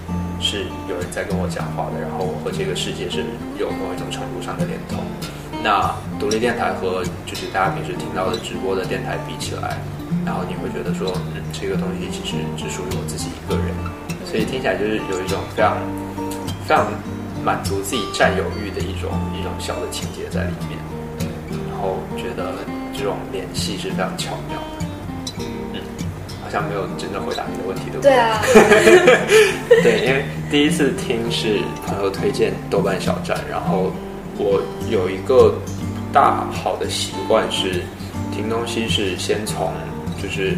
是有人在跟我讲话的，然后我和这个世界是有某一种程度上的连通。那独立电台和就是大家平时听到的直播的电台比起来，然后你会觉得说，嗯，这个东西其实只属于我自己一个人，所以听起来就是有一种非常非常满足自己占有欲的一种一种小的情节在里面，然后觉得这种联系是非常巧妙的。像没有真正回答你的问题，对不对？啊，[laughs] 对，因为第一次听是朋友推荐豆瓣小站，然后我有一个大好的习惯是听东西是先从就是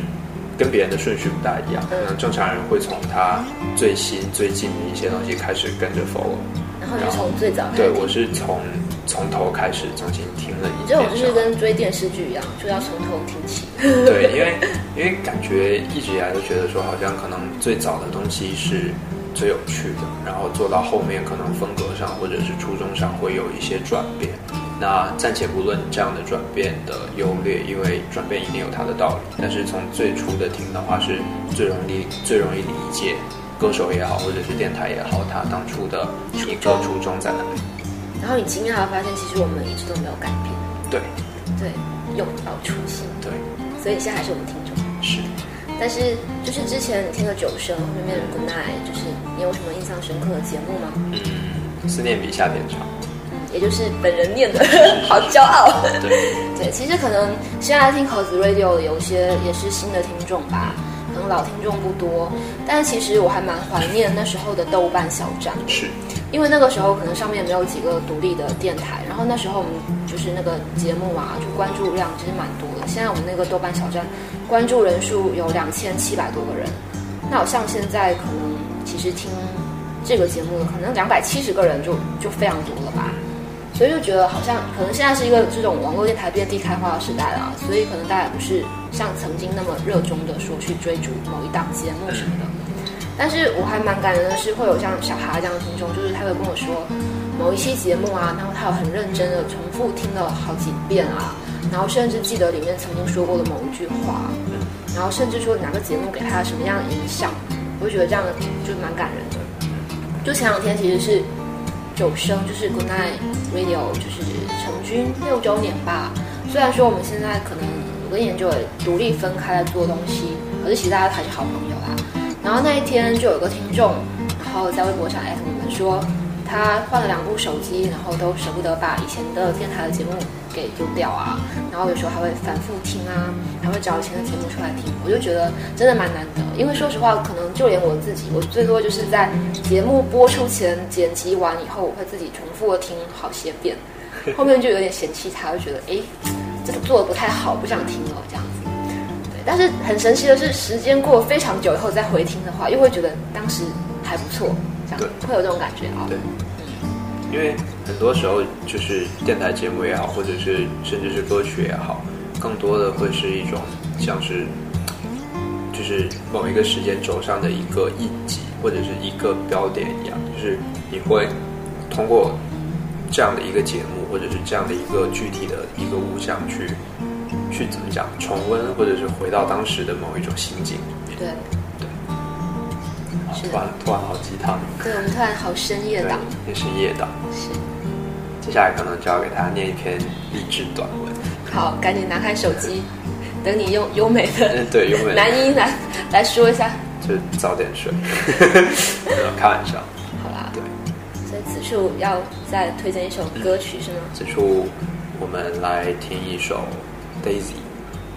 跟别人的顺序不大一样，可能正常人会从他最新最近的一些东西开始跟着 follow，然后你从最早对我是从从头开始重新听了一遍这，种就是跟追电视剧一样，就要从头听起。[laughs] 对，因为因为感觉一直以来都觉得说，好像可能最早的东西是最有趣的，然后做到后面可能风格上或者是初衷上会有一些转变。那暂且不论这样的转变的优劣，因为转变一定有它的道理。但是从最初的听的话，是最容易最容易理解歌手也好，或者是电台也好，他当初的一个初衷在哪里。然后你惊讶的发现，其实我们一直都没有改变，对对，用到初心，对，所以现在还是我们听众。是。但是就是之前你听了九声，后面变成 Good Night，就是你有什么印象深刻的节目吗？嗯，思念比夏天长。嗯，也就是本人念的，[laughs] 好骄傲。对。对，其实可能现在听 Cos Radio 的有些也是新的听众吧，可能老听众不多，但是其实我还蛮怀念那时候的豆瓣小站，是。因为那个时候可能上面没有几个独立的电台，然后那时候我们就是那个节目啊，就关注量其实蛮多的。现在我们那个豆瓣小站关注人数有两千七百多个人，那好像现在可能其实听这个节目的可能两百七十个人就就非常多了吧。所以就觉得好像可能现在是一个这种网络电台遍地开花的时代了，所以可能大家也不是像曾经那么热衷的说去追逐某一档节目什么的。但是我还蛮感人的是，会有像小孩这样的听众，就是他会跟我说某一期节目啊，然后他有很认真的重复听了好几遍啊，然后甚至记得里面曾经说过的某一句话，然后甚至说哪个节目给他什么样的影响，我就觉得这样就蛮感人的。就前两天其实是九生，就是 Good Night Radio，就是成军六周年吧。虽然说我们现在可能有跟研究也独立分开来做东西，可是其实大家还是好朋友啦。然后那一天就有个听众，然后在微博上艾特我们说，他换了两部手机，然后都舍不得把以前的电台的节目给丢掉啊。然后有时候还会反复听啊，还会找以前的节目出来听。我就觉得真的蛮难得，因为说实话，可能就连我自己，我最多就是在节目播出前剪辑完以后，我会自己重复的听好些遍，后面就有点嫌弃他，就觉得哎，这个做的不太好，不想听了这样子。对，但是很神奇的是，时间过非常久以后再回听的话，又会觉得当时还不错，这样会有这种感觉啊。对，因为很多时候就是电台节目也好，或者是甚至是歌曲也好，更多的会是一种像是就是某一个时间轴上的一个印记或者是一个标点一样，就是你会通过这样的一个节目或者是这样的一个具体的一个物象去去怎么讲重温，或者是回到当时的某一种心境。对，是突然突然好鸡汤。对，我们突然好深夜对档，，也是夜档。是。接下来可能就要给大家念一篇励志短文。好，赶紧拿开手机，等你用优美的嗯，对，优美男音来来说一下。[laughs] 就早点睡。[laughs] 开玩笑。好啦，对，所以此处要再推荐一首歌曲是吗？此处我们来听一首《Daisy》，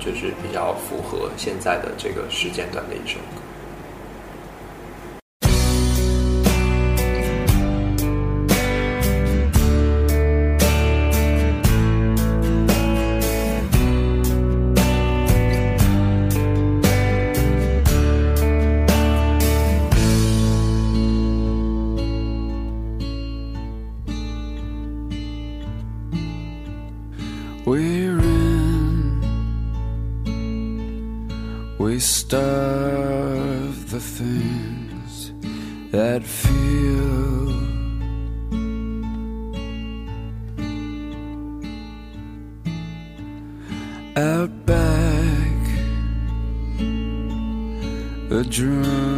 就是比较符合现在的这个时间段的一首歌。We're in, we starve the things that feel. Out back, a drunken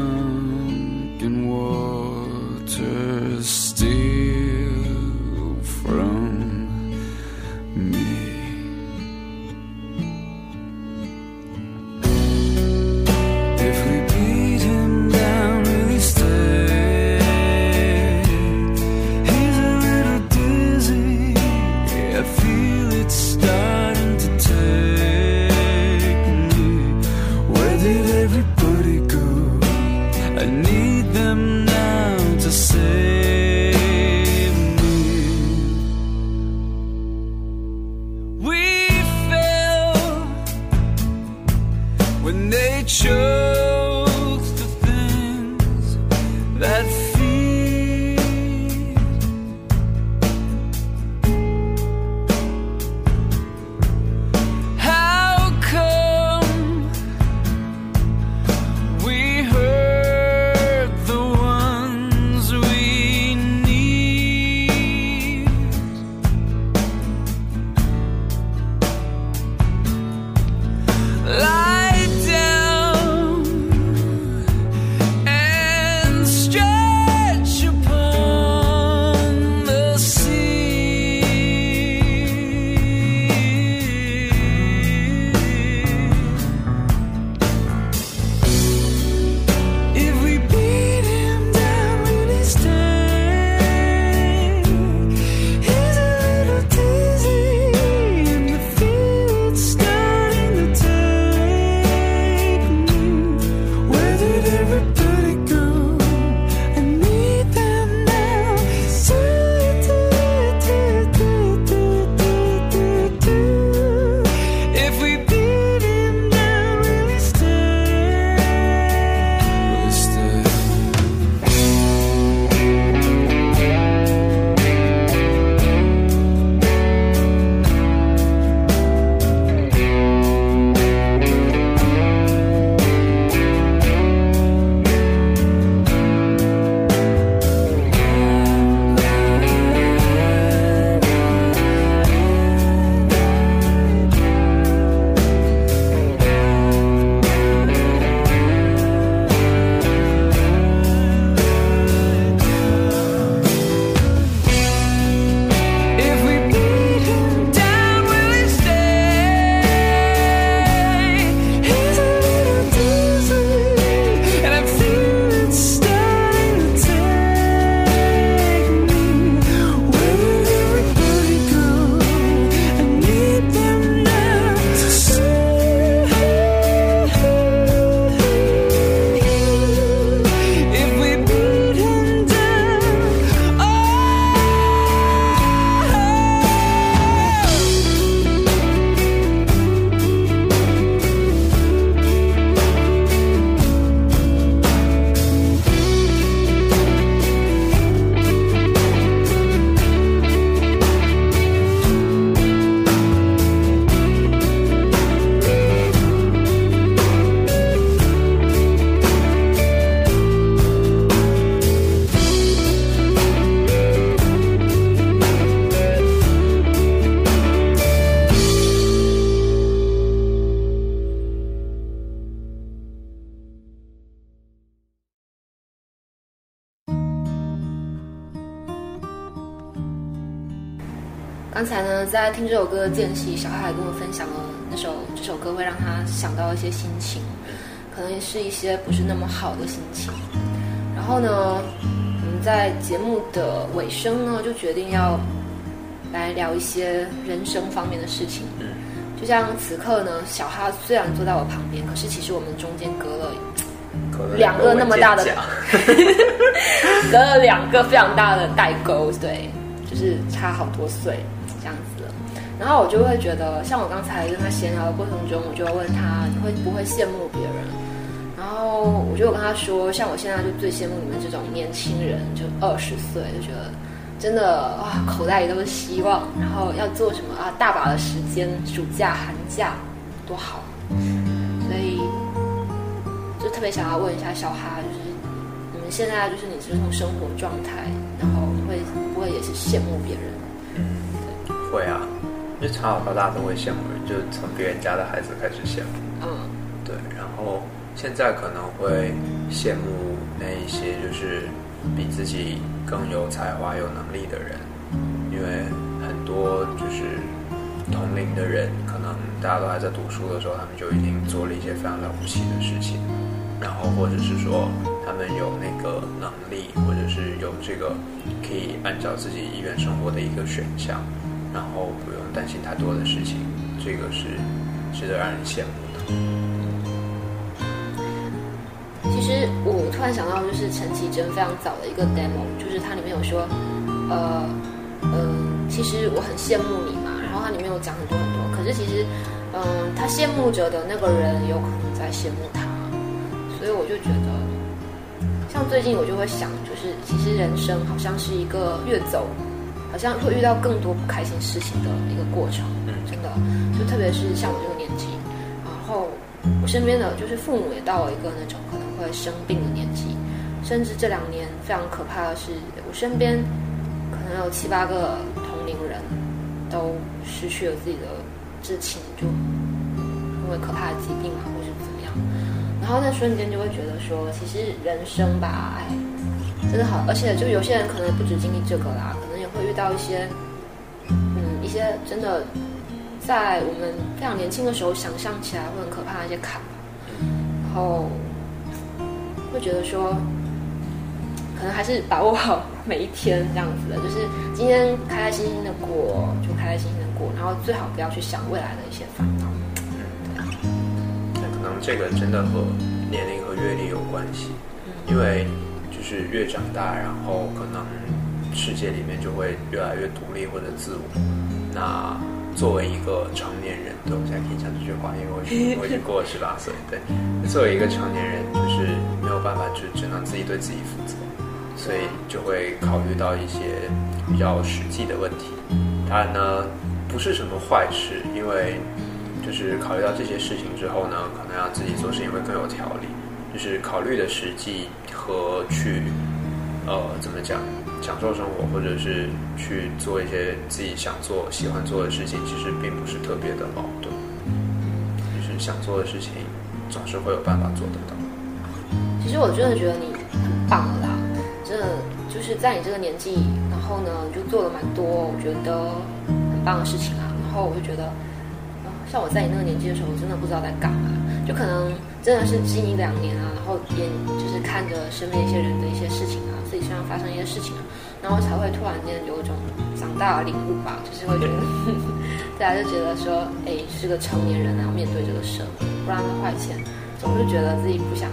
这首歌的间隙，小海跟我分享了那首这首歌会让他想到一些心情，可能是一些不是那么好的心情。然后呢，我们在节目的尾声呢，就决定要来聊一些人生方面的事情。嗯，就像此刻呢，小哈虽然坐在我旁边，可是其实我们中间隔了两个那么大的 [laughs] 隔了两个非常大的代沟，对，就是差好多岁这样子。然后我就会觉得，像我刚才跟他闲聊的过程中，我就会问他，你会不会羡慕别人？然后我就跟他说，像我现在就最羡慕你们这种年轻人，就二十岁，就觉得真的哇，口袋里都是希望，然后要做什么啊，大把的时间，暑假、寒假，多好。所以就特别想要问一下小哈，就是你们现在就是你这种生活状态，然后会不会也是羡慕别人？会啊，就从小到大都会羡慕人，就从别人家的孩子开始羡慕。嗯对，然后现在可能会羡慕那一些就是比自己更有才华、有能力的人，因为很多就是同龄的人，可能大家都还在读书的时候，他们就已经做了一些非常了不起的事情，然后或者是说他们有那个能力，或者是有这个可以按照自己意愿生活的一个选项，然后不用担心太多的事情，这个是值得让人羡慕的。其实我突然想到，就是陈绮贞非常早的一个 demo，就是它里面有说，呃，嗯、其实我很羡慕你嘛，然后它里面有讲很多很多，可是其实，嗯、他羡慕着的那个人有可能在羡慕他，所以我就觉得，像最近我就会想，就是其实人生好像是一个越走，好像会遇到更多不开心事情的一个过程，嗯真的，就特别是像我这个年纪，然后我身边的就是父母也到了一个那种可能会生病的年纪，甚至这两年非常可怕的是，我身边可能有七八个同龄人都失去了自己的至亲，就因为可怕的疾病啊，或是怎么样。然后那瞬间就会觉得说，其实人生吧，哎，真的好，而且就有些人可能不止经历这个啦，可能也会遇到一些，嗯，一些真的在我们非常年轻的时候想象起来会很可怕的一些坎，然后会觉得说，可能还是把握好每一天这样子的，就是今天开开心心的过，就开开心心的过，然后最好不要去想未来的一些烦恼。那可能这个真的和年龄和阅历有关系，因为就是越长大，然后可能世界里面就会越来越独立或者自我。那作为一个成年人，对我现在可以讲这句话，因为我已经我已经过了十八岁，[laughs] 对。作为一个成年人，就是没有办法，就只能自己对自己负责，所以就会考虑到一些比较实际的问题。当然呢，不是什么坏事，因为就是考虑到这些事情之后呢，可能让自己做事情会更有条理。就是考虑的实际和去呃怎么讲享受生活，或者是去做一些自己想做、喜欢做的事情，其实并不是特别的矛盾。就是想做的事情，总是会有办法做得到。其实我真的觉得你很棒了啦，真的就是在你这个年纪，然后呢，就做了蛮多我觉得很棒的事情啊。然后我就觉得，像我在你那个年纪的时候，我真的不知道在干嘛，就可能真的是近一两年啊，然后也就是看着身边一些人的一些事情啊，自己身上发生一些事情啊，然后才会突然间有一种长大的领悟吧，就是会觉得，[laughs] 大家就觉得说，哎，是个成年人，然后面对这个社会，不然的话以前总是觉得自己不想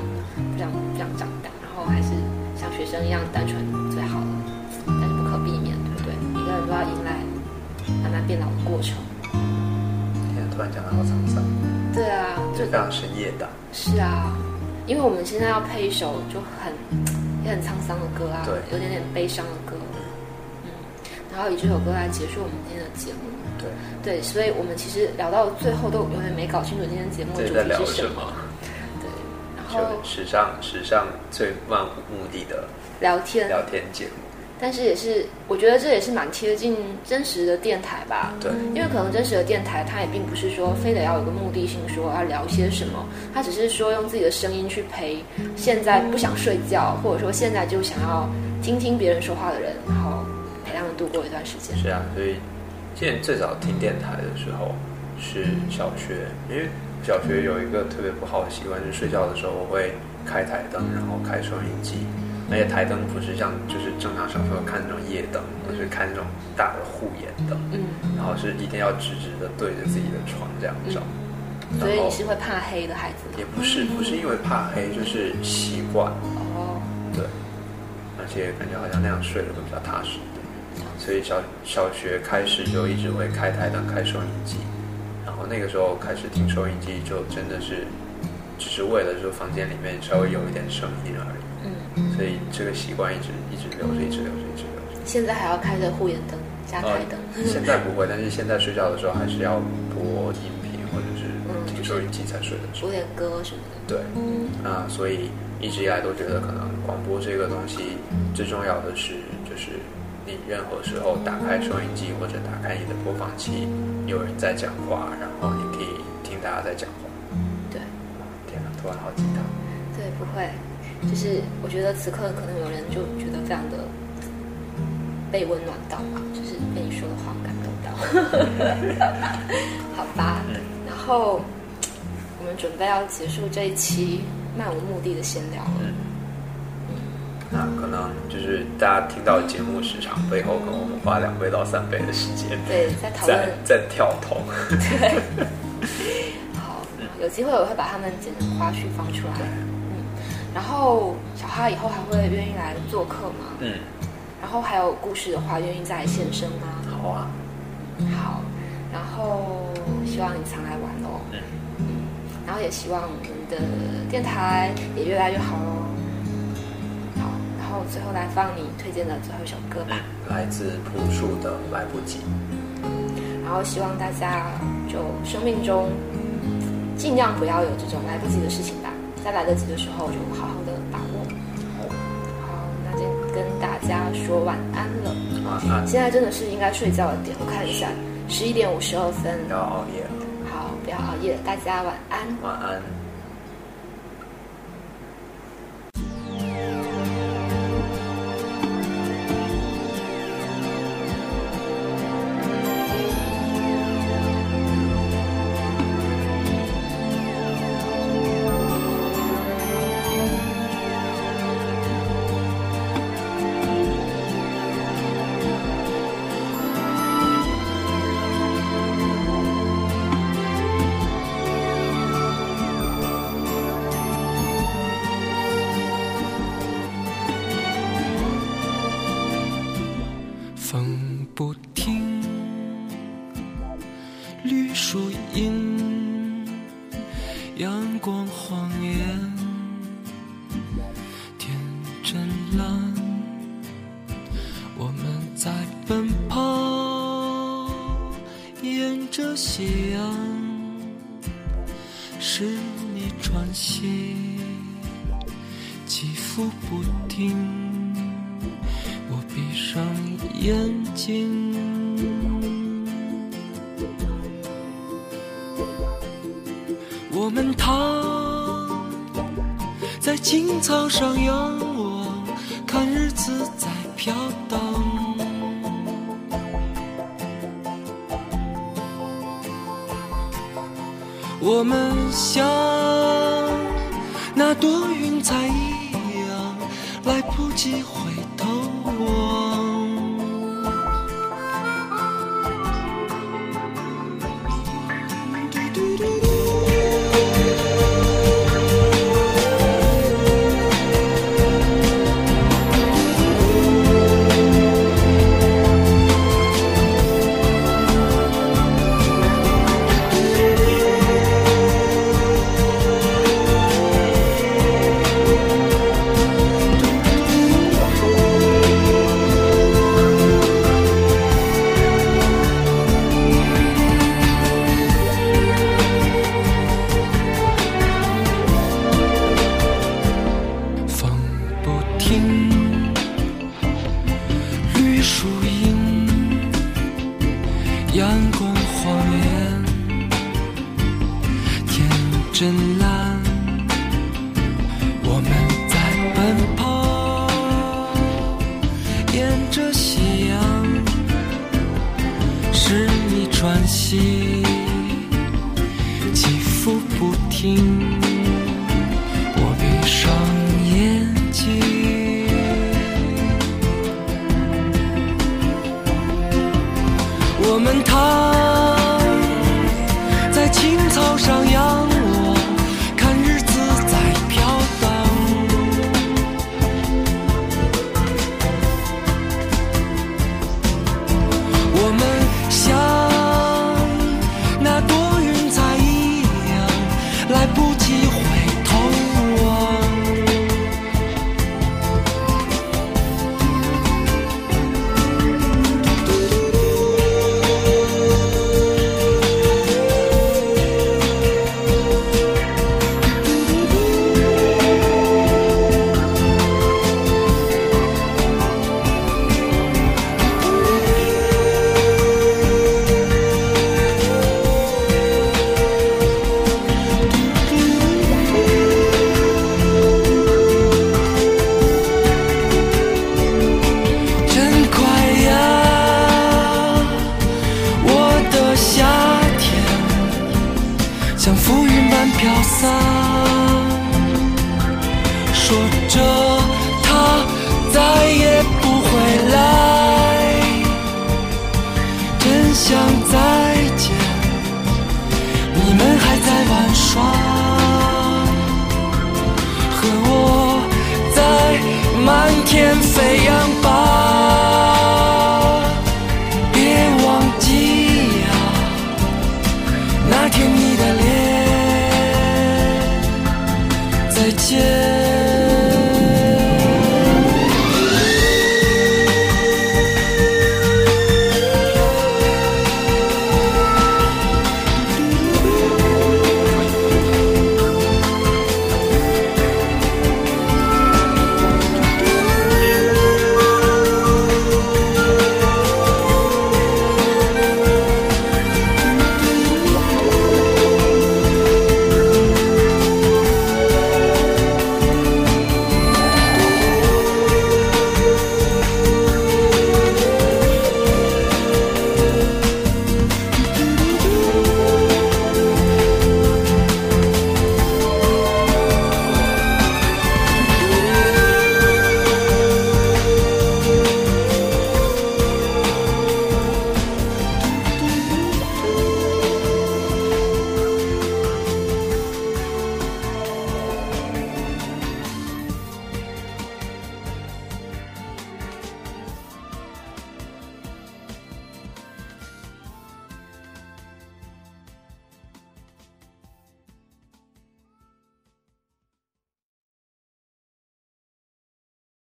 不想不想长大，然后还是像学生一样单纯最好了，但是不可避免，对不对？每个人都要迎来慢慢变老的过程。现在突然讲的好沧桑，对啊，就就非常深夜档。是啊，因为我们现在要配一首就很也很沧桑的歌啊，对。有点点悲伤的歌，嗯，然后以这首歌来结束我们今天的节目。对，对，所以我们其实聊到最后都有点没搞清楚今天节目的主题是什什么？对，然后史上史上最漫无目的的聊天，聊天节目。但是也是我觉得这也是蛮贴近真实的电台吧。对，因为可能真实的电台，它也并不是说非得要有个目的性，说要聊些什么，它只是说用自己的声音去陪现在不想睡觉，或者说现在就想要听听别人说话的人，然后陪他们度过一段时间。是啊，所以记得最早听电台的时候是小学，因为小学有一个特别不好的习惯，就是睡觉的时候我会开台灯，然后开收音机。而且台灯不是像就是正常小时候看那种夜灯，而是看那种大的护眼灯，嗯，然后是一定要直直的对着自己的床这样照。所以你是会怕黑的孩子吗也？不是不是因为怕黑，就是习惯，哦，对，而且感觉好像那样睡了会比较踏实。所以小小学开始就一直会开台灯、开收音机，然后那个时候开始听收音机，就真的是只是为了说房间里面稍微有一点声音而已。嗯，所以这个习惯一直一直留着，一直留着，一直留着。现在还要开着护眼灯加开灯，呃现在不会，但是现在睡觉的时候还是要播音频或者是嗯听收音机才睡得着。播点歌什么的。对，那所以一直以来都觉得，可能广播这个东西最重要的是，就是你任何时候打开收音机或者打开你的播放器，有人在讲话，然后你可以听大家在讲话。对天哪，突然好鸡汤。对，不会，就是我觉得此刻可能有人就觉得非常的被温暖到吧，就是被你说的话感动到。[laughs] 好吧，然后我们准备要结束这一期漫无目的的闲聊了。那可能就是大家听到节目时长背后，可能我们花两倍到三倍的时间，对，在讨在论在跳通。对，[laughs] 好，有机会我会把他们剪成花絮放出来。嗯，然后小哈以后还会愿意来做客吗？嗯，然后还有故事的话，愿意再来现身吗？好啊。好，然后希望你常来玩哦。嗯然后也希望我们的电台也越来越好哦。好，然后最后来放你推荐的最后一首歌吧。来自朴树的《来不及》。然后希望大家就生命中尽量不要有这种来不及的事情吧，在来得及的时候就好好的把握。好，那就跟大家说晚安了。晚安，现在真的是应该睡觉的点，我看一下，十一点五十二分。不要熬夜，好，不要熬夜，大家晚安。晚安。